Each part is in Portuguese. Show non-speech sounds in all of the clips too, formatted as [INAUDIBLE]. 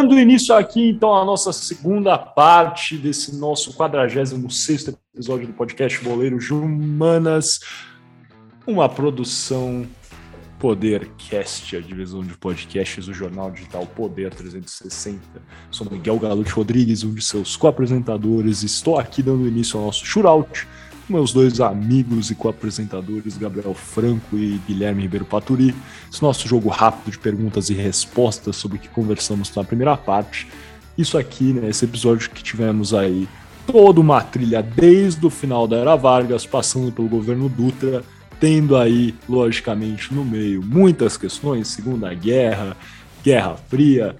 Dando início aqui, então, à nossa segunda parte desse nosso 46 episódio do podcast Boleiro Humanas, uma produção Podercast, a divisão de podcasts do jornal digital Poder 360. Sou Miguel Galute Rodrigues, um de seus co-apresentadores. Estou aqui dando início ao nosso shootout meus dois amigos e co-apresentadores, Gabriel Franco e Guilherme Ribeiro Paturi. Esse nosso jogo rápido de perguntas e respostas sobre o que conversamos na primeira parte. Isso aqui, né, esse episódio que tivemos aí toda uma trilha desde o final da Era Vargas, passando pelo governo Dutra, tendo aí, logicamente, no meio muitas questões, Segunda Guerra, Guerra Fria,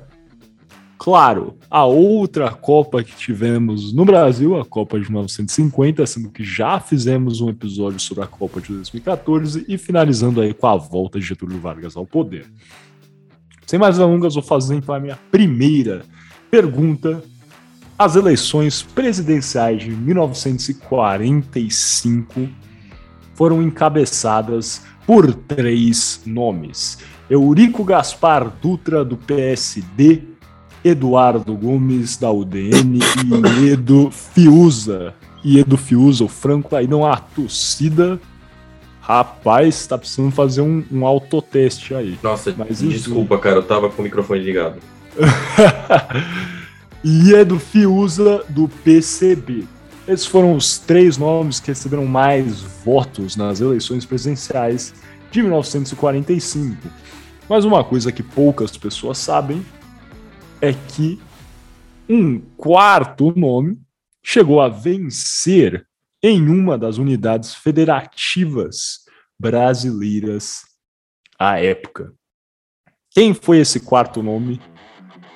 Claro, a outra Copa que tivemos no Brasil, a Copa de 1950, sendo que já fizemos um episódio sobre a Copa de 2014 e finalizando aí com a volta de Getúlio Vargas ao poder. Sem mais delongas, vou fazer então a minha primeira pergunta. As eleições presidenciais de 1945 foram encabeçadas por três nomes: Eurico Gaspar Dutra, do PSD, Eduardo Gomes, da UDN, e Edo Fiuza. E Edo Fiuza, o Franco, aí não há torcida. Rapaz, tá precisando fazer um, um autoteste aí. Nossa, Mas, desculpa, cara, eu tava com o microfone ligado. [LAUGHS] e Edo Fiuza, do PCB. Esses foram os três nomes que receberam mais votos nas eleições presidenciais de 1945. Mas uma coisa que poucas pessoas sabem é que um quarto nome chegou a vencer em uma das unidades federativas brasileiras à época. Quem foi esse quarto nome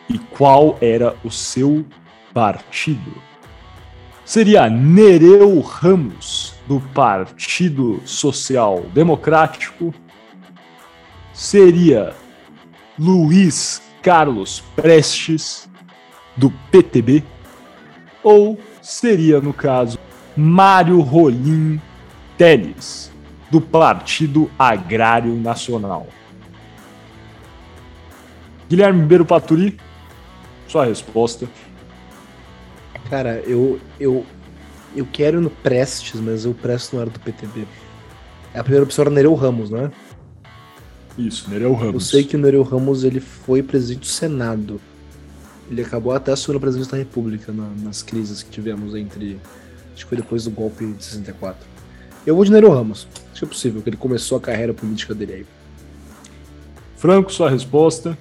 e qual era o seu partido? Seria Nereu Ramos, do Partido Social Democrático? Seria Luiz Carlos Prestes, do PTB? Ou seria, no caso, Mário Rolim Teles, do Partido Agrário Nacional? Guilherme Ribeiro Paturi, sua resposta. Cara, eu, eu, eu quero no Prestes, mas o Prestes não era do PTB. A primeira opção era Nereu Ramos, não é? Isso, Nereu Ramos. Eu sei que o Nereu Ramos ele foi presidente do Senado. Ele acabou até assumindo a presidência da República na, nas crises que tivemos entre. Acho que foi depois do golpe de 64. Eu vou de Nereu Ramos. Acho que é possível, que ele começou a carreira política dele aí. Franco, sua resposta.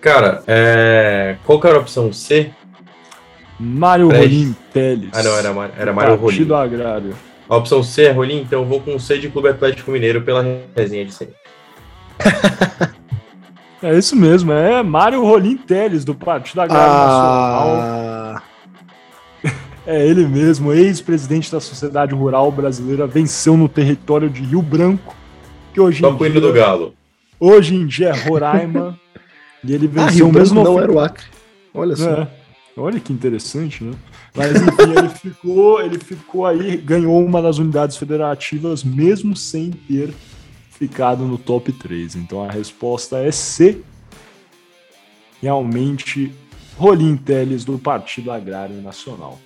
Cara, é... qual que era a opção C? Mário Rolim Teles. Ah, não, era, era Mário Rolim. Partido Agrário. A opção C é Rolim, então eu vou com C de Clube Atlético Mineiro pela resenha de sempre. [LAUGHS] é isso mesmo, é Mário Rolim Teles, do Partido ah... Nacional. É ele mesmo, ex-presidente da Sociedade Rural Brasileira, venceu no território de Rio Branco, que hoje em dia... do Galo. Hoje em dia é Roraima, [LAUGHS] e ele venceu ah, Rio mesmo... Branco não era o Acre, olha só. É. Olha que interessante, né? Mas enfim, ele ficou, ele ficou aí, ganhou uma das unidades federativas, mesmo sem ter ficado no top 3. Então a resposta é C. Realmente, Rolim Teles do Partido Agrário Nacional.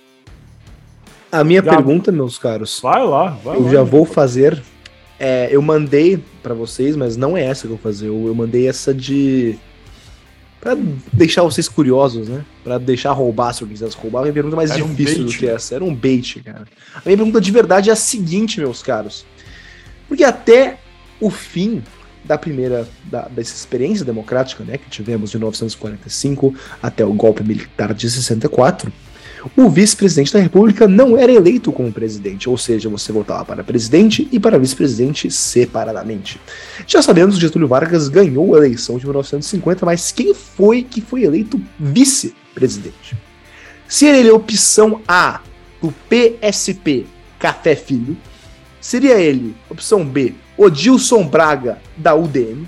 A minha já... pergunta, meus caros. Vai lá, vai Eu lá, já vou fazer. É, eu mandei para vocês, mas não é essa que eu vou fazer. Eu, eu mandei essa de Pra deixar vocês curiosos, né? Pra deixar roubar, se eu quisesse roubar, a minha pergunta mais Era difícil um do que essa. Era um bait, cara. A minha pergunta de verdade é a seguinte, meus caros. Porque até o fim da primeira, da, dessa experiência democrática, né, que tivemos de 1945 até o golpe militar de 64, o vice-presidente da República não era eleito como presidente, ou seja, você votava para presidente e para vice-presidente separadamente. Já sabemos que Getúlio Vargas ganhou a eleição de 1950, mas quem foi que foi eleito vice-presidente? Seria ele a opção A do PSP Café Filho? Seria ele, opção B, Odilson Braga da UDM?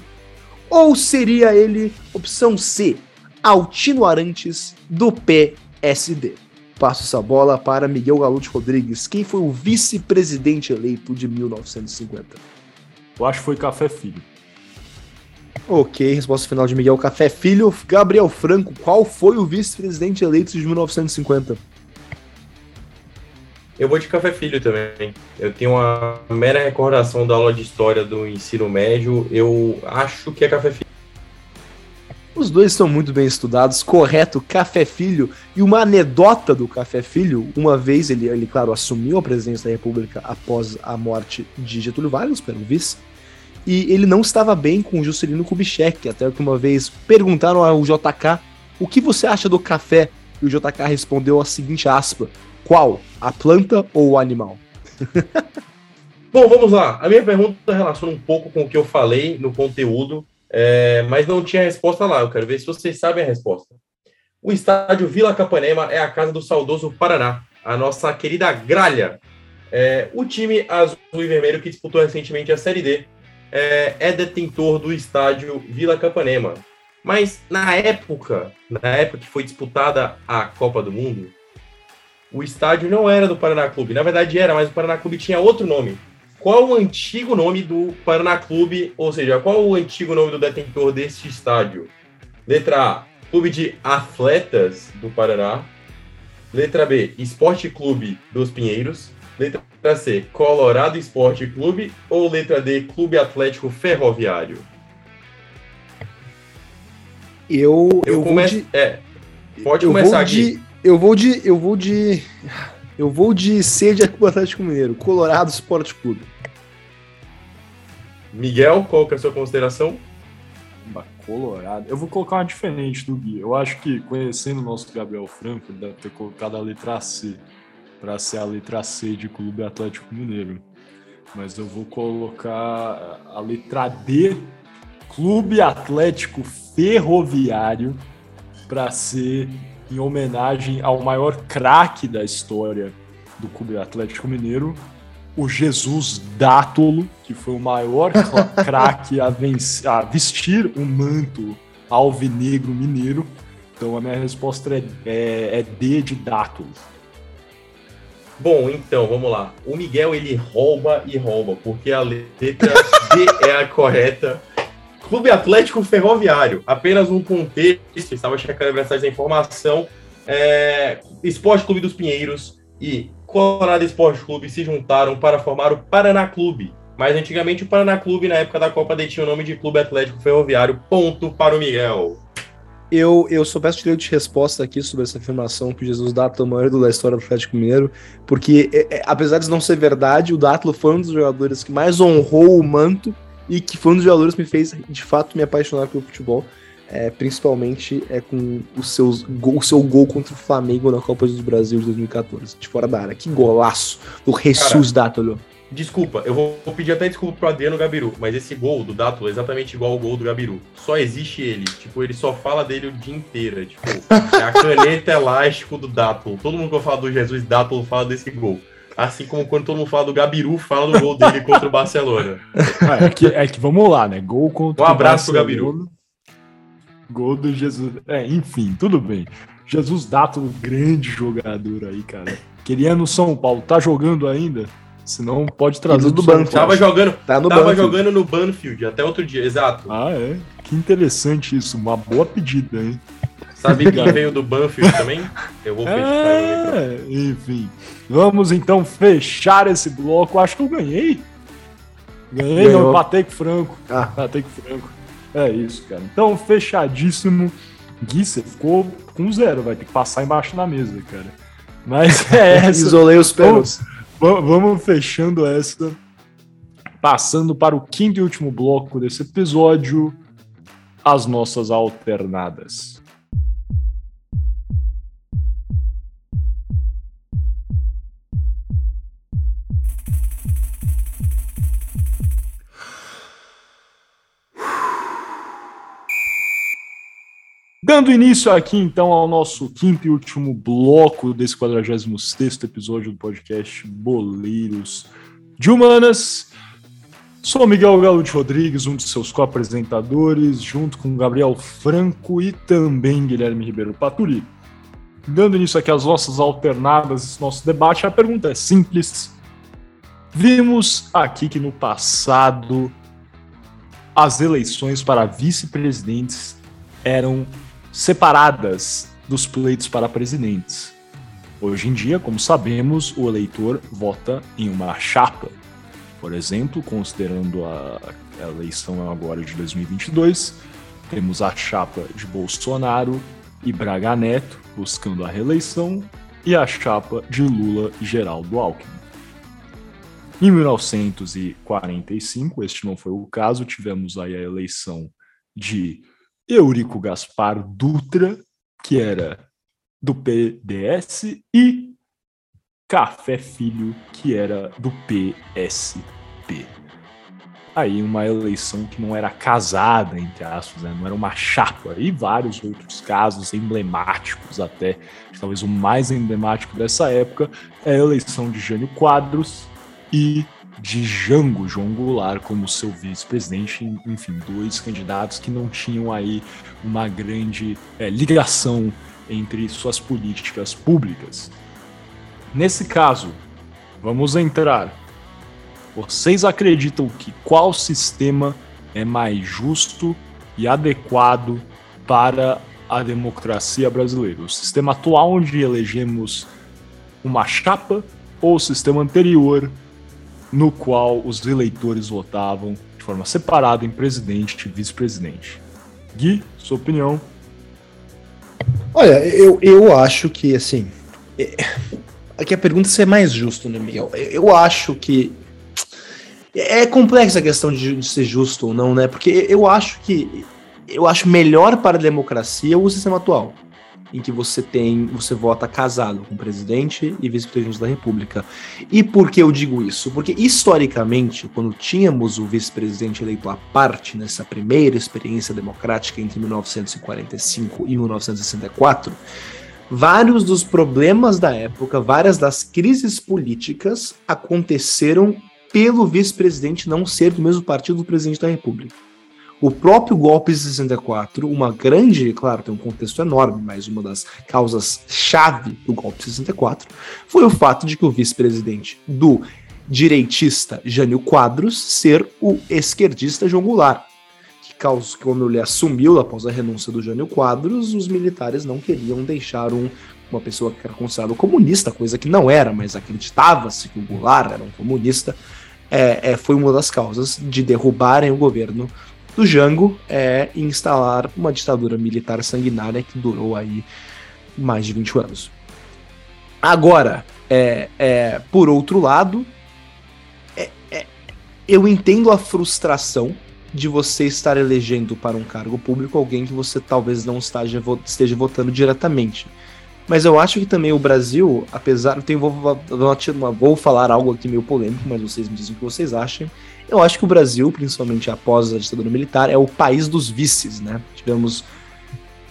Ou seria ele, opção C, Altino Arantes do PSD? Passo essa bola para Miguel Galute Rodrigues. Quem foi o vice-presidente eleito de 1950? Eu acho que foi Café Filho. Ok, resposta final de Miguel Café Filho. Gabriel Franco, qual foi o vice-presidente eleito de 1950? Eu vou de Café Filho também. Eu tenho uma mera recordação da aula de história do ensino médio. Eu acho que é Café Filho. Os dois são muito bem estudados, correto, Café Filho. E uma anedota do Café Filho, uma vez ele, ele claro, assumiu a presidência da República após a morte de Getúlio Vargas, pelo vice, e ele não estava bem com o Juscelino Kubitschek, até que uma vez perguntaram ao JK o que você acha do café, e o JK respondeu a seguinte aspa, qual, a planta ou o animal? [LAUGHS] Bom, vamos lá. A minha pergunta relaciona um pouco com o que eu falei no conteúdo, é, mas não tinha resposta lá. Eu quero ver se vocês sabem a resposta. O estádio Vila Capanema é a casa do saudoso Paraná, a nossa querida Gralha. É, o time azul e vermelho que disputou recentemente a Série D é, é detentor do estádio Vila Capanema. Mas na época, na época que foi disputada a Copa do Mundo, o estádio não era do Paraná Clube. Na verdade era, mas o Paraná Clube tinha outro nome. Qual o antigo nome do Paraná Clube, ou seja, qual o antigo nome do detentor deste estádio? Letra A, Clube de Atletas do Paraná. Letra B, Esporte Clube dos Pinheiros. Letra C, Colorado Esporte Clube. Ou letra D, Clube Atlético Ferroviário? Eu, Eu, eu começo. de, É, pode eu começar aqui. de, eu vou de, eu vou de, eu vou de C de Atlético Mineiro, Colorado Esporte Clube. Miguel, qual que é a sua consideração? Colorado. Eu vou colocar uma diferente do Gui. Eu acho que, conhecendo o nosso Gabriel Franco, deve ter colocado a letra C para ser a letra C de Clube Atlético Mineiro. Mas eu vou colocar a letra D, Clube Atlético Ferroviário, para ser em homenagem ao maior craque da história do Clube Atlético Mineiro, o Jesus Dátolo, que foi o maior [LAUGHS] cra- craque a, a vestir o manto alvinegro mineiro. Então a minha resposta é, é, é D de Dátolo. Bom, então, vamos lá. O Miguel, ele rouba e rouba, porque a letra D é a correta. Clube Atlético Ferroviário. Apenas um contexto, estava checando a da informação. É, Esporte Clube dos Pinheiros e Colorado Esporte Clube se juntaram para formar o Paraná Clube. Mas antigamente o Paraná Clube, na época da Copa, detinha o nome de Clube Atlético Ferroviário. Ponto para o Miguel. Eu, eu só peço direito de resposta aqui sobre essa afirmação que Jesus Dátolo é o maior da história do Atlético Mineiro, porque é, é, apesar de não ser verdade, o Dátolo foi um dos jogadores que mais honrou o manto e que foi um dos jogadores que me fez, de fato, me apaixonar pelo futebol, é, principalmente é com os seus, gol- o seu gol contra o Flamengo na Copa do Brasil de 2014, de fora da área. Que golaço do Jesus Dátolo. Desculpa, eu vou pedir até desculpa pro Adriano Gabiru, mas esse gol do Dátolo é exatamente igual ao gol do Gabiru. Só existe ele. Tipo, ele só fala dele o dia inteiro. é, Tipo, [LAUGHS] é a caneta elástico do Dátolo. Todo mundo que eu falo do Jesus Dátolo fala desse gol. Assim como quando todo mundo fala do Gabiru, fala do gol dele contra o Barcelona. Ah, [LAUGHS] é, que, é que vamos lá, né? Gol contra Um o abraço pro Barcelona. Gol do Jesus. É, enfim, tudo bem. Jesus Dátolo, grande jogador aí, cara. Queria no São Paulo. Tá jogando ainda? Senão pode trazer do banco. Tava jogando, Tá no tava banco. jogando no Banfield até outro dia, exato. Ah, é. Que interessante isso. Uma boa pedida, hein? Sabe quem veio do Banfield também? Eu vou fechar. É, enfim. Vamos então fechar esse bloco. Acho que eu ganhei. Ganhei, Ganhou. não, empatei com o Franco. Ah. Empatei com o Franco. É isso, cara. Então, fechadíssimo. Gui, você ficou com zero, vai ter que passar embaixo da mesa, cara. Mas [LAUGHS] é essa. Isolei os Vamos, pênaltis. va- vamos fechando essa. Passando para o quinto e último bloco desse episódio, as nossas alternadas. Dando início aqui, então, ao nosso quinto e último bloco desse 46º episódio do podcast Boleiros de Humanas. Sou Miguel Galo de Rodrigues, um de seus co-apresentadores, junto com Gabriel Franco e também Guilherme Ribeiro Paturi. Dando início aqui às nossas alternadas, esse nosso debate, a pergunta é simples. Vimos aqui que no passado as eleições para vice-presidentes eram separadas dos pleitos para presidentes. Hoje em dia, como sabemos, o eleitor vota em uma chapa. Por exemplo, considerando a, eleição agora de 2022, temos a chapa de Bolsonaro e Braga Neto buscando a reeleição e a chapa de Lula e Geraldo Alckmin. Em 1945, este não foi o caso, tivemos aí a eleição de Eurico Gaspar Dutra, que era do PDS, e Café Filho, que era do PSP. Aí uma eleição que não era casada, entre aspas, né? não era uma chapa, e vários outros casos emblemáticos até, talvez o mais emblemático dessa época é a eleição de Jânio Quadros e de Jango João Goulart como seu vice-presidente, enfim, dois candidatos que não tinham aí uma grande é, ligação entre suas políticas públicas. Nesse caso, vamos entrar. Vocês acreditam que qual sistema é mais justo e adequado para a democracia brasileira? O sistema atual, onde elegemos uma chapa, ou o sistema anterior, no qual os eleitores votavam de forma separada em presidente e vice-presidente. Gui, sua opinião? Olha, eu, eu acho que, assim. É, aqui a pergunta é se é mais justo, né, Miguel? Eu acho que. É complexa a questão de, de ser justo ou não, né? Porque eu acho que. Eu acho melhor para a democracia o sistema atual em que você tem, você vota casado com o presidente e vice-presidente da República. E por que eu digo isso? Porque historicamente, quando tínhamos o vice-presidente eleito à parte nessa primeira experiência democrática entre 1945 e 1964, vários dos problemas da época, várias das crises políticas aconteceram pelo vice-presidente não ser do mesmo partido do presidente da República. O próprio golpe de 64, uma grande, claro, tem um contexto enorme, mas uma das causas-chave do golpe de 64 foi o fato de que o vice-presidente do direitista Jânio Quadros ser o esquerdista João Goulart. Que causou, quando ele assumiu após a renúncia do Jânio Quadros, os militares não queriam deixar um, uma pessoa que era considerada comunista, coisa que não era, mas acreditava-se que o Goulart era um comunista, é, é, foi uma das causas de derrubarem o governo do Jango é instalar uma ditadura militar sanguinária que durou aí mais de 20 anos. Agora, é, é, por outro lado, é, é, eu entendo a frustração de você estar elegendo para um cargo público alguém que você talvez não esteja, esteja votando diretamente. Mas eu acho que também o Brasil, apesar. Tenho, vou, vou, vou falar algo aqui meio polêmico, mas vocês me dizem o que vocês acham. Eu acho que o Brasil, principalmente após a ditadura militar, é o país dos vices, né? Tivemos,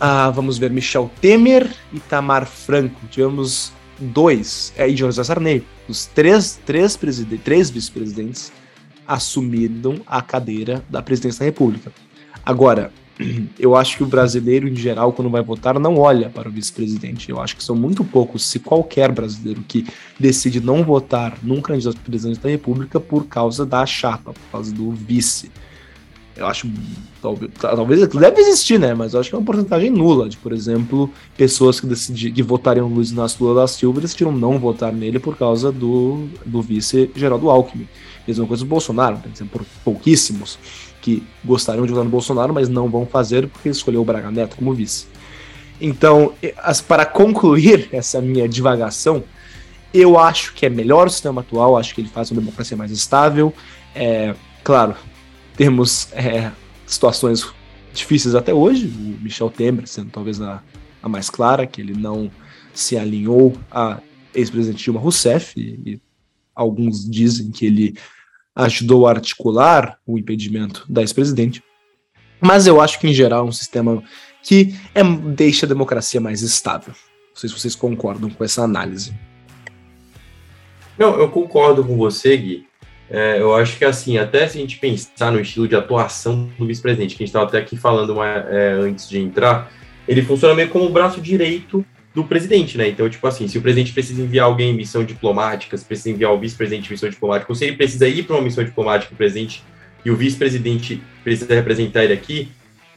ah, vamos ver, Michel Temer e Tamar Franco. Tivemos dois, é, e José Sarney. Os três, três, três vice-presidentes assumiram a cadeira da presidência da República. Agora, [CLEARS THROAT] eu acho que o brasileiro, em geral, quando vai votar, não olha para o vice-presidente. Eu acho que são muito poucos, se qualquer brasileiro que decide não votar num candidato presidente da República por causa da chapa, por causa do vice. Eu acho, talvez, deve existir, né? Mas eu acho que é uma porcentagem nula de, por exemplo, pessoas que, decidi, que votariam no Luiz Inácio Lula da Silva decidiram não votar nele por causa do, do vice Geraldo Alckmin. Mesma coisa do Bolsonaro, por pouquíssimos que gostariam de votar no Bolsonaro, mas não vão fazer porque escolheu o Braga Neto como vice. Então, para concluir [LAUGHS] essa minha divagação, eu acho que é melhor o sistema atual, acho que ele faz uma democracia mais estável. É, claro, temos é, situações difíceis até hoje, o Michel Temer sendo talvez a, a mais clara, que ele não se alinhou a ex-presidente Dilma Rousseff, e, e alguns dizem que ele ajudou a articular o impedimento da ex-presidente. Mas eu acho que, em geral, é um sistema que é, deixa a democracia mais estável. Não sei se vocês concordam com essa análise. Não, eu concordo com você, Gui. É, eu acho que, assim, até se a gente pensar no estilo de atuação do vice-presidente, que a gente estava até aqui falando uma, é, antes de entrar, ele funciona meio como o braço direito do presidente, né? Então, tipo assim, se o presidente precisa enviar alguém em missão diplomática, se precisa enviar o vice-presidente em missão diplomática, ou se ele precisa ir para uma missão diplomática, o presidente e o vice-presidente precisa representar ele aqui,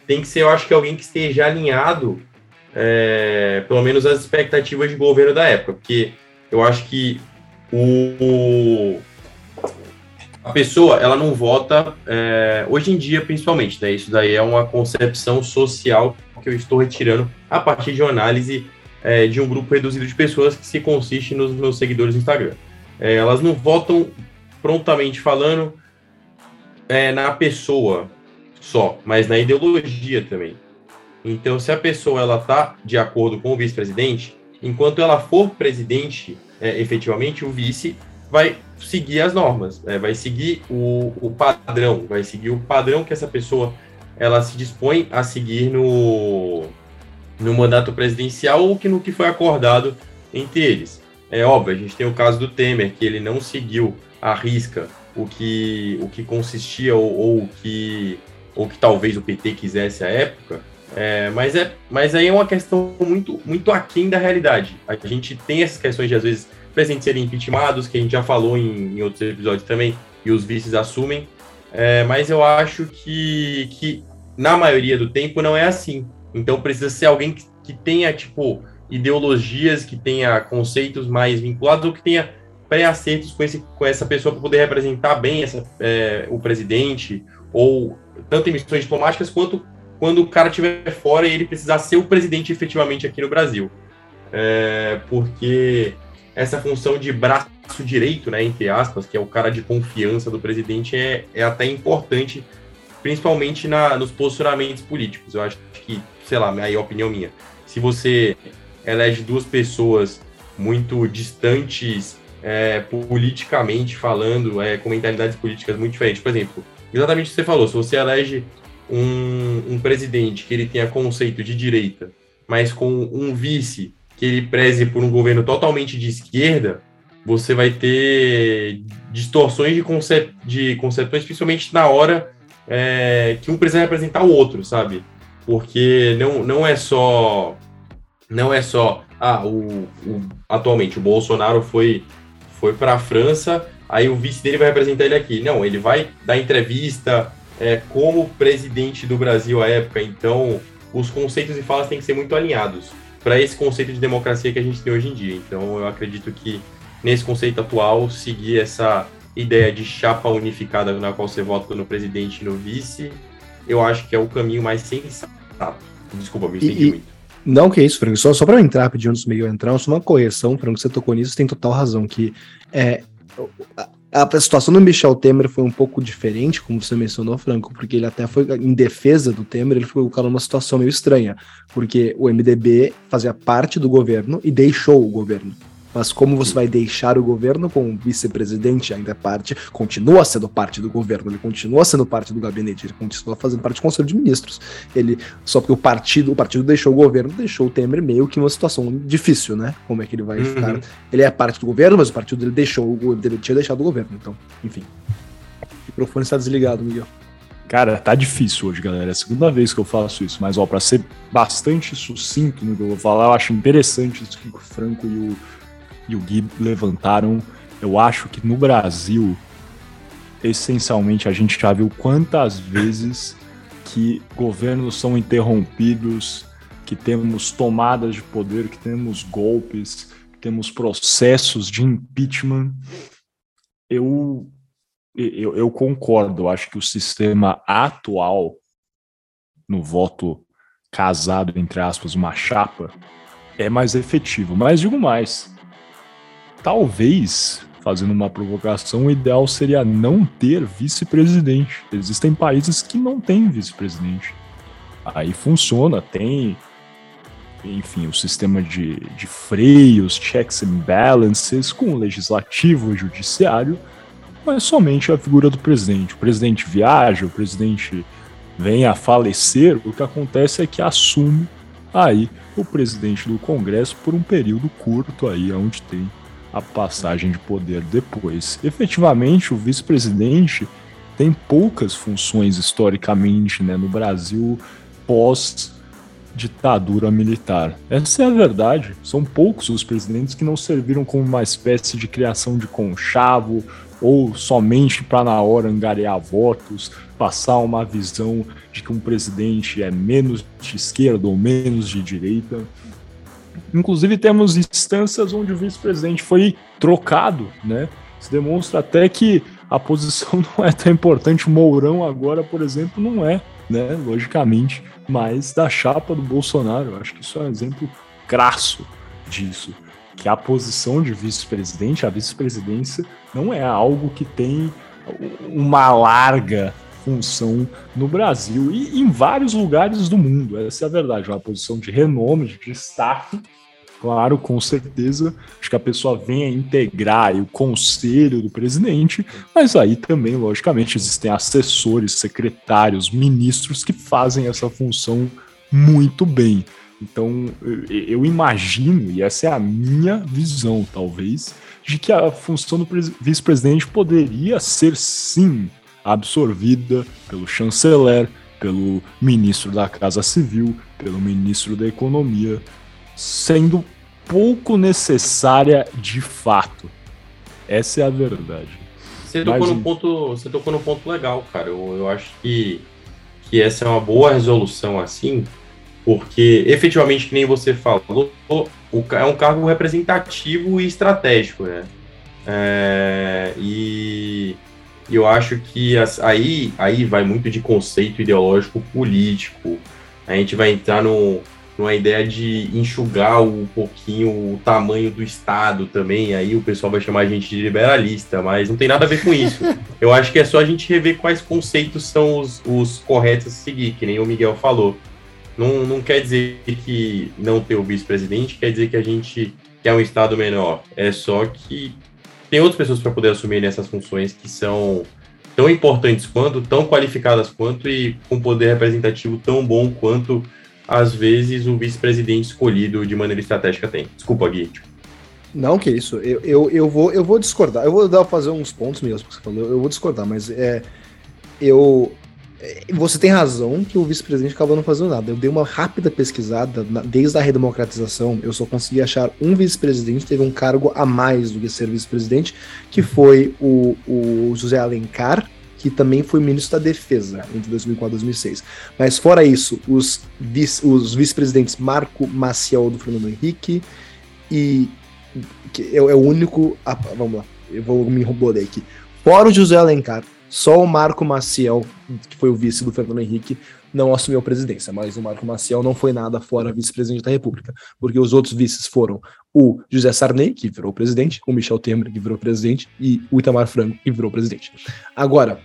tem que ser, eu acho que alguém que esteja alinhado, é, pelo menos às expectativas de governo da época, porque eu acho que o, a pessoa ela não vota é, hoje em dia principalmente, né? Isso daí é uma concepção social que eu estou retirando a partir de uma análise é, de um grupo reduzido de pessoas que se consiste nos meus seguidores no Instagram. É, elas não votam prontamente falando é, na pessoa só, mas na ideologia também. Então, se a pessoa ela tá de acordo com o vice-presidente, enquanto ela for presidente, é, efetivamente o vice vai seguir as normas, é, vai seguir o, o padrão, vai seguir o padrão que essa pessoa ela se dispõe a seguir no, no mandato presidencial ou que no que foi acordado entre eles. É óbvio, a gente tem o caso do Temer, que ele não seguiu a risca o que, o que consistia ou, ou que, ou que talvez o PT quisesse à época, é, mas, é, mas aí é uma questão muito, muito aquém da realidade. A gente tem essas questões de, às vezes, presidentes serem impeachmentados, que a gente já falou em, em outros episódios também, e os vices assumem, é, mas eu acho que, que, na maioria do tempo, não é assim. Então precisa ser alguém que, que tenha, tipo, ideologias, que tenha conceitos mais vinculados, ou que tenha pré-acertos com, esse, com essa pessoa para poder representar bem essa, é, o presidente, ou tanto em missões diplomáticas, quanto quando o cara estiver fora e ele precisar ser o presidente efetivamente aqui no Brasil. É, porque essa função de braço direito, né, entre aspas, que é o cara de confiança do presidente, é, é até importante, principalmente na, nos posicionamentos políticos. Eu acho que, sei lá, aí é a opinião minha. Se você elege duas pessoas muito distantes é, politicamente falando, é, com mentalidades políticas muito diferentes, por exemplo, exatamente o que você falou, se você elege um, um presidente que ele tenha conceito de direita, mas com um vice que ele preze por um governo totalmente de esquerda, você vai ter distorções de, concep de concepções, principalmente na hora é, que um precisa representar o outro, sabe? Porque não, não é só. Não é só. Ah, o, o atualmente o Bolsonaro foi, foi para a França, aí o vice dele vai representar ele aqui. Não, ele vai dar entrevista é, como presidente do Brasil à época, então os conceitos e falas têm que ser muito alinhados para esse conceito de democracia que a gente tem hoje em dia. Então, eu acredito que nesse conceito atual, seguir essa ideia de chapa unificada na qual você vota no presidente e no vice, eu acho que é o caminho mais sensato. Desculpa, me estendi muito. Não, que é isso, Franco. Só, só para entrar, pedir antes do Miguel entrar, só uma correção, Franco, você tocou nisso, tem total razão, que é, a situação do Michel Temer foi um pouco diferente, como você mencionou, Franco, porque ele até foi em defesa do Temer, ele foi colocado numa situação meio estranha, porque o MDB fazia parte do governo e deixou o governo. Mas como você vai deixar o governo com o vice-presidente ainda parte, continua sendo parte do governo, ele continua sendo parte do gabinete, ele continua fazendo parte do Conselho de Ministros. Ele só porque o partido, o partido deixou o governo, deixou o Temer meio que uma situação difícil, né? Como é que ele vai uhum. ficar? Ele é parte do governo, mas o partido dele deixou, ele tinha deixado o governo, então, enfim. O microfone está desligado, Miguel. Cara, tá difícil hoje, galera. É a segunda vez que eu faço isso, mas ó, para ser bastante sucinto no que eu vou falar, eu acho interessante isso que o Franco e o e o Gui levantaram. Eu acho que no Brasil, essencialmente, a gente já viu quantas vezes que governos são interrompidos, que temos tomadas de poder, que temos golpes, que temos processos de impeachment. Eu, eu, eu concordo, acho que o sistema atual, no voto casado, entre aspas, uma chapa, é mais efetivo. Mas digo mais, talvez, fazendo uma provocação, o ideal seria não ter vice-presidente. Existem países que não têm vice-presidente. Aí funciona, tem, enfim, o sistema de, de freios, checks and balances, com o legislativo e judiciário, mas somente a figura do presidente. O presidente viaja, o presidente vem a falecer, o que acontece é que assume aí o presidente do Congresso por um período curto aí, onde tem a passagem de poder depois. Efetivamente, o vice-presidente tem poucas funções historicamente né, no Brasil pós ditadura militar. Essa é a verdade. São poucos os presidentes que não serviram como uma espécie de criação de conchavo ou somente para na hora angariar votos, passar uma visão de que um presidente é menos de esquerda ou menos de direita. Inclusive temos instâncias onde o vice-presidente foi trocado, né? Se demonstra até que a posição [LAUGHS] não é tão importante. O Mourão agora, por exemplo, não é, né? Logicamente, mas da chapa do Bolsonaro. Eu acho que isso é um exemplo crasso disso que a posição de vice-presidente, a vice-presidência, não é algo que tem uma larga função no Brasil e em vários lugares do mundo. Essa é a verdade, é uma posição de renome, de destaque. Claro, com certeza, acho que a pessoa vem a integrar o conselho do presidente, mas aí também, logicamente, existem assessores, secretários, ministros que fazem essa função muito bem. Então, eu imagino, e essa é a minha visão, talvez, de que a função do vice-presidente poderia ser, sim, absorvida pelo chanceler, pelo ministro da Casa Civil, pelo ministro da Economia, sendo pouco necessária de fato. Essa é a verdade. Você tocou, Mas, no ponto, você tocou no ponto legal, cara. Eu, eu acho que, que essa é uma boa resolução assim, porque efetivamente, que nem você falou, é um cargo representativo e estratégico, né? É, e eu acho que as, aí, aí vai muito de conceito ideológico político. A gente vai entrar no, numa ideia de enxugar um pouquinho o tamanho do Estado também. Aí o pessoal vai chamar a gente de liberalista, mas não tem nada a ver com isso. [LAUGHS] Eu acho que é só a gente rever quais conceitos são os, os corretos a seguir, que nem o Miguel falou. Não, não quer dizer que não ter o vice-presidente, quer dizer que a gente quer um Estado menor. É só que tem outras pessoas para poder assumir essas funções que são tão importantes quanto, tão qualificadas quanto e com poder representativo tão bom quanto, às vezes, o vice-presidente escolhido de maneira estratégica tem. Desculpa, Gui. Não, que isso. Eu, eu, eu, vou, eu vou discordar. Eu vou dar fazer uns pontos mesmo que você falou. Eu vou discordar, mas é. Eu, você tem razão que o vice-presidente acabou não fazendo nada. Eu dei uma rápida pesquisada, desde a redemocratização, eu só consegui achar um vice-presidente teve um cargo a mais do que ser vice-presidente, que foi o, o José Alencar, que também foi ministro da Defesa entre 2004 e 2006. Mas fora isso, os, vice, os vice-presidentes Marco Maciel do Fernando Henrique e é, é o único. Ah, vamos lá, eu vou me enrobolei aqui. Fora o José Alencar, só o Marco Maciel, que foi o vice do Fernando Henrique, não assumiu a presidência, mas o Marco Maciel não foi nada fora vice-presidente da República, porque os outros vices foram o José Sarney, que virou presidente, o Michel Temer, que virou presidente, e o Itamar Franco, que virou presidente. Agora,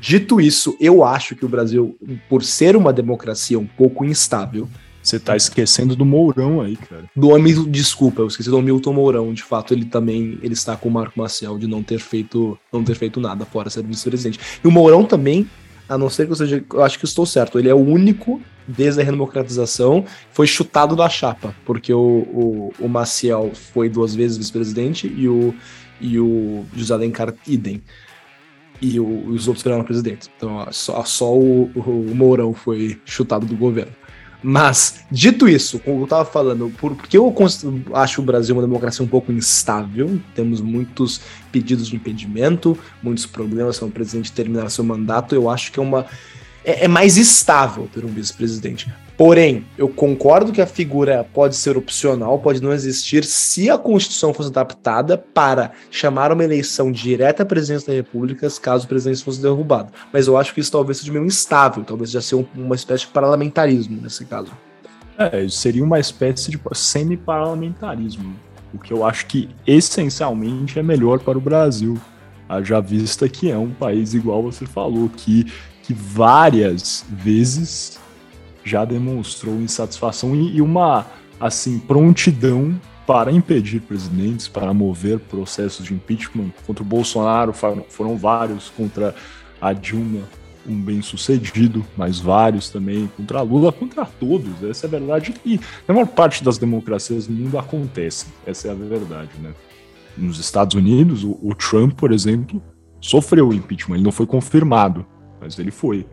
dito isso, eu acho que o Brasil, por ser uma democracia um pouco instável, você tá esquecendo do Mourão aí, cara. Do amigo, desculpa, eu esqueci do Milton Mourão. De fato, ele também ele está com o Marco Maciel de não ter feito, não ter feito nada fora ser vice-presidente. E o Mourão também, a não ser que eu seja, eu acho que estou certo, ele é o único desde a redemocratização foi chutado da chapa, porque o, o, o Maciel foi duas vezes vice-presidente e o, e o José Alencar idem. E o, os outros viraram presidentes. Então, só, só o, o Mourão foi chutado do governo. Mas, dito isso, como eu estava falando, porque eu acho o Brasil uma democracia um pouco instável, temos muitos pedidos de impedimento, muitos problemas para o presidente terminar seu mandato, eu acho que é uma. É, é mais estável ter um vice-presidente. Porém, eu concordo que a figura pode ser opcional, pode não existir se a Constituição fosse adaptada para chamar uma eleição direta à presidência da República caso o presidente fosse derrubado. Mas eu acho que isso talvez seja meio instável, talvez já seja uma espécie de parlamentarismo nesse caso. É, seria uma espécie de semi-parlamentarismo, o que eu acho que essencialmente é melhor para o Brasil. Já vista que é um país igual você falou, que, que várias vezes já demonstrou insatisfação e, uma assim prontidão para impedir presidentes, para mover processos de impeachment contra o Bolsonaro, foram vários contra a Dilma, um bem-sucedido, mas vários também contra Lula, contra todos. Essa é a verdade e a maior parte das democracias do mundo acontece. Essa é a verdade, né? Nos Estados Unidos, o, o Trump, por exemplo, sofreu o impeachment, ele não foi confirmado, mas ele foi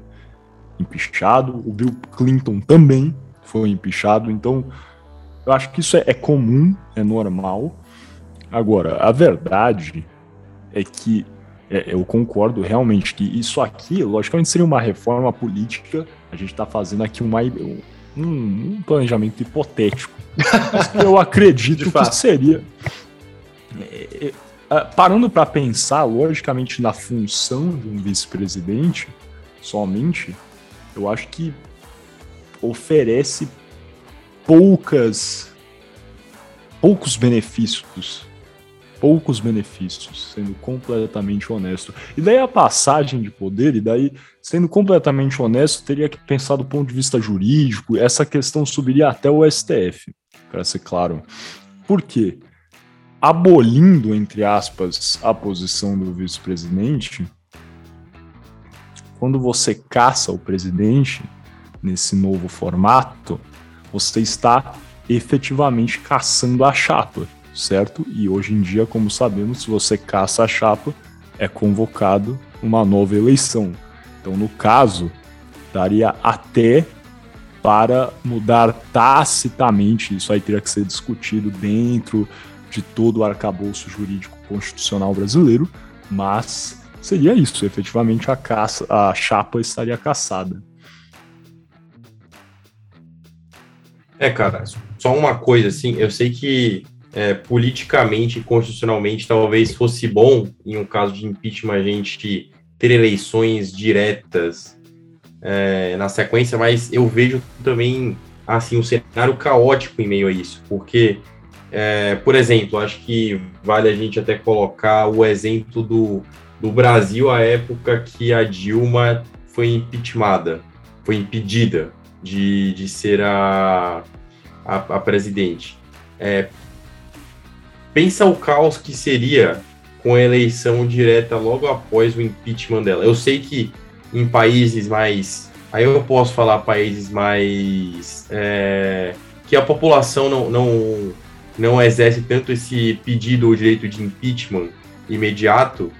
empichado, o Bill Clinton também, foi empichado. Então, eu acho que isso é, é comum, é normal. Agora, a verdade é que é, eu concordo realmente que isso aqui, logicamente, seria uma reforma política. A gente está fazendo aqui uma, um, um, planejamento hipotético. eu acredito [LAUGHS] que seria. É, é, é, parando para pensar, logicamente, na função de um vice-presidente, somente, eu acho que oferece poucas poucos benefícios poucos benefícios, sendo completamente honesto. E daí a passagem de poder, e daí, sendo completamente honesto, teria que pensar do ponto de vista jurídico, essa questão subiria até o STF, para ser claro. Por quê? Abolindo, entre aspas, a posição do vice-presidente, quando você caça o presidente nesse novo formato, você está efetivamente caçando a chapa, certo? E hoje em dia, como sabemos, se você caça a chapa, é convocado uma nova eleição. Então, no caso, daria até para mudar tacitamente, isso aí teria que ser discutido dentro de todo o arcabouço jurídico constitucional brasileiro, mas seria isso, efetivamente a, caça, a chapa estaria caçada. É, cara, só uma coisa, assim, eu sei que é, politicamente e constitucionalmente talvez fosse bom, em um caso de impeachment, a gente ter eleições diretas é, na sequência, mas eu vejo também, assim, um cenário caótico em meio a isso, porque é, por exemplo, acho que vale a gente até colocar o exemplo do, do Brasil à época que a Dilma foi impeachmentada, foi impedida de, de ser a, a, a presidente. É, pensa o caos que seria com a eleição direta logo após o impeachment dela. Eu sei que em países mais. Aí eu posso falar países mais. É, que a população não, não, não exerce tanto esse pedido ou direito de impeachment imediato,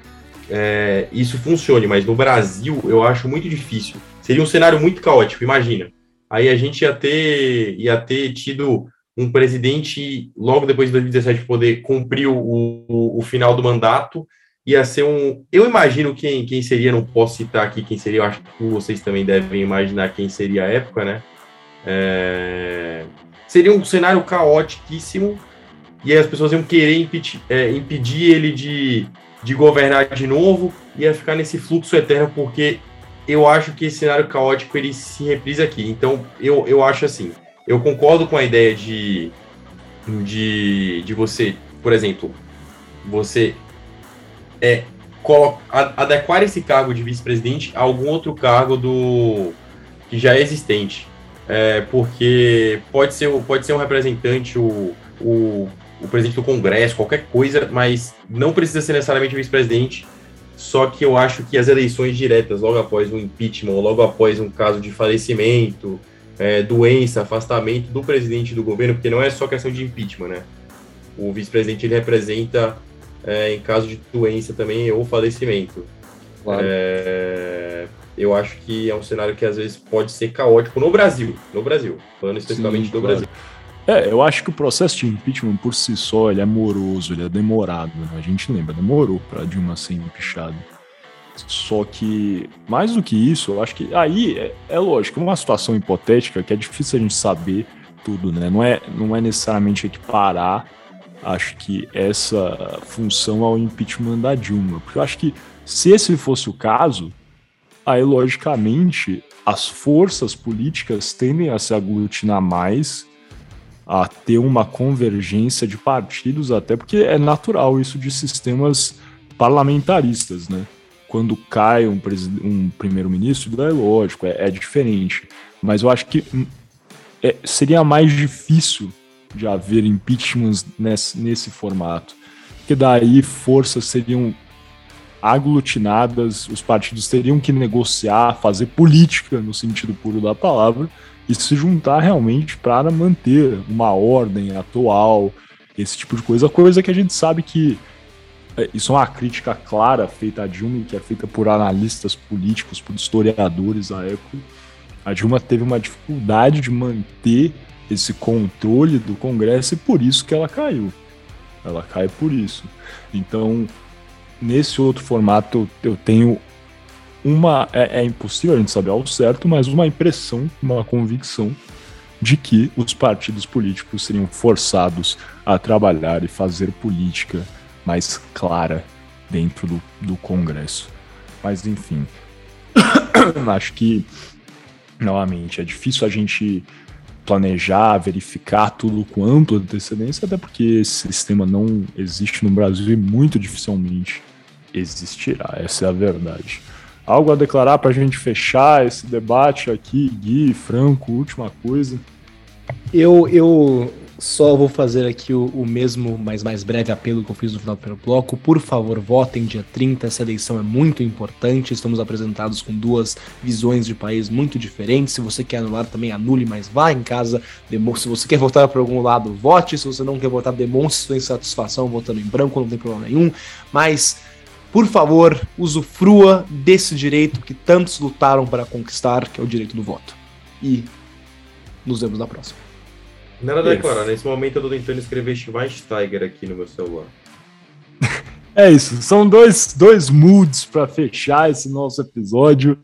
é, isso funcione, mas no Brasil eu acho muito difícil. Seria um cenário muito caótico, imagina. Aí a gente ia ter, ia ter tido um presidente, logo depois de 2017, poder cumprir o, o, o, final do mandato, ia ser um. Eu imagino quem, quem seria, não posso citar aqui quem seria, eu acho que vocês também devem imaginar quem seria a época, né? É, seria um cenário caótiquíssimo, e as pessoas iam querer impedir, é, impedir ele de, de governar de novo, ia ficar nesse fluxo eterno, porque eu acho que esse cenário caótico ele se reprisa aqui. Então, eu, eu acho assim, eu concordo com a ideia de, de, de você, por exemplo, você é, adequar esse cargo de vice-presidente a algum outro cargo do que já é existente. É, porque pode ser, pode ser um representante, o, o, o presidente do Congresso, qualquer coisa, mas não precisa ser necessariamente vice-presidente. Só que eu acho que as eleições diretas, logo após um impeachment, logo após um caso de falecimento, é, doença, afastamento do presidente do governo, porque não é só questão de impeachment, né? O vice-presidente ele representa é, em caso de doença também ou falecimento. Claro. É, eu acho que é um cenário que às vezes pode ser caótico no Brasil, no Brasil, falando especificamente Sim, do claro. Brasil. É, eu acho que o processo de impeachment por si só ele é moroso, ele é demorado. Né? A gente lembra, demorou para Dilma ser empichado. Só que, mais do que isso, eu acho que aí é, é lógico, uma situação hipotética que é difícil a gente saber tudo, né? Não é, não é necessariamente equiparar, acho que, essa função ao impeachment da Dilma. Porque eu acho que se esse fosse o caso, aí logicamente as forças políticas tendem a se aglutinar mais, a ter uma convergência de partidos, até porque é natural isso de sistemas parlamentaristas, né? quando cai um, um primeiro-ministro, é lógico, é, é, diferente. Mas eu acho que hum, é, seria mais difícil de haver impeachments nesse, nesse formato. Porque daí forças seriam aglutinadas, os partidos teriam que negociar, fazer política no sentido puro da palavra e se juntar realmente para manter uma ordem atual, esse tipo de coisa, coisa que a gente sabe que é, isso é uma crítica clara feita a Dilma, que é feita por analistas políticos, por historiadores à época, A Dilma teve uma dificuldade de manter esse controle do Congresso e por isso que ela caiu. Ela cai por isso. Então, nesse outro formato, eu tenho uma. É, é, impossível a gente saber ao certo, mas uma impressão, uma convicção de que os partidos políticos seriam forçados a trabalhar e fazer política mais clara dentro do, do Congresso. Mas, enfim, [COUGHS] acho que, novamente, é difícil a gente planejar, verificar tudo com ampla antecedência, até porque esse sistema não existe no Brasil e muito dificilmente existirá. Essa é a verdade. Algo a declarar para a gente fechar esse debate aqui, Gui, Franco, última coisa. Eu, eu só vou fazer aqui o, o, mesmo, mas mais breve apelo que eu fiz no final do primeiro bloco. Por favor, votem dia 30. Essa eleição é muito importante. Estamos apresentados com duas visões de país muito diferentes. Se você quer anular, também anule, mas vá em casa. Se você quer votar para algum lado, vote. Se você não quer votar, demonstre sua insatisfação votando em branco, não tem problema nenhum. Mas por favor, usufrua desse direito que tantos lutaram para conquistar, que é o direito do voto. E nos vemos na próxima. Nada a declarar, nesse momento eu tô tentando escrever Schweinsteiger aqui no meu celular. É isso, são dois, dois moods para fechar esse nosso episódio.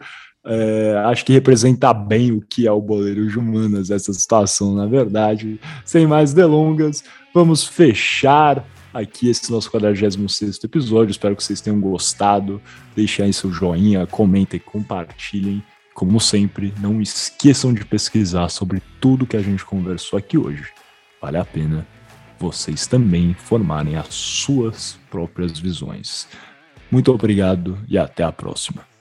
É, acho que representa bem o que é o Boleiro de Humanas, essa situação, na verdade. Sem mais delongas, vamos fechar aqui esse nosso 46 episódio. Espero que vocês tenham gostado. Deixem aí seu joinha, comentem, compartilhem. Como sempre, não esqueçam de pesquisar sobre tudo que a gente conversou aqui hoje. Vale a pena vocês também formarem as suas próprias visões. Muito obrigado e até a próxima.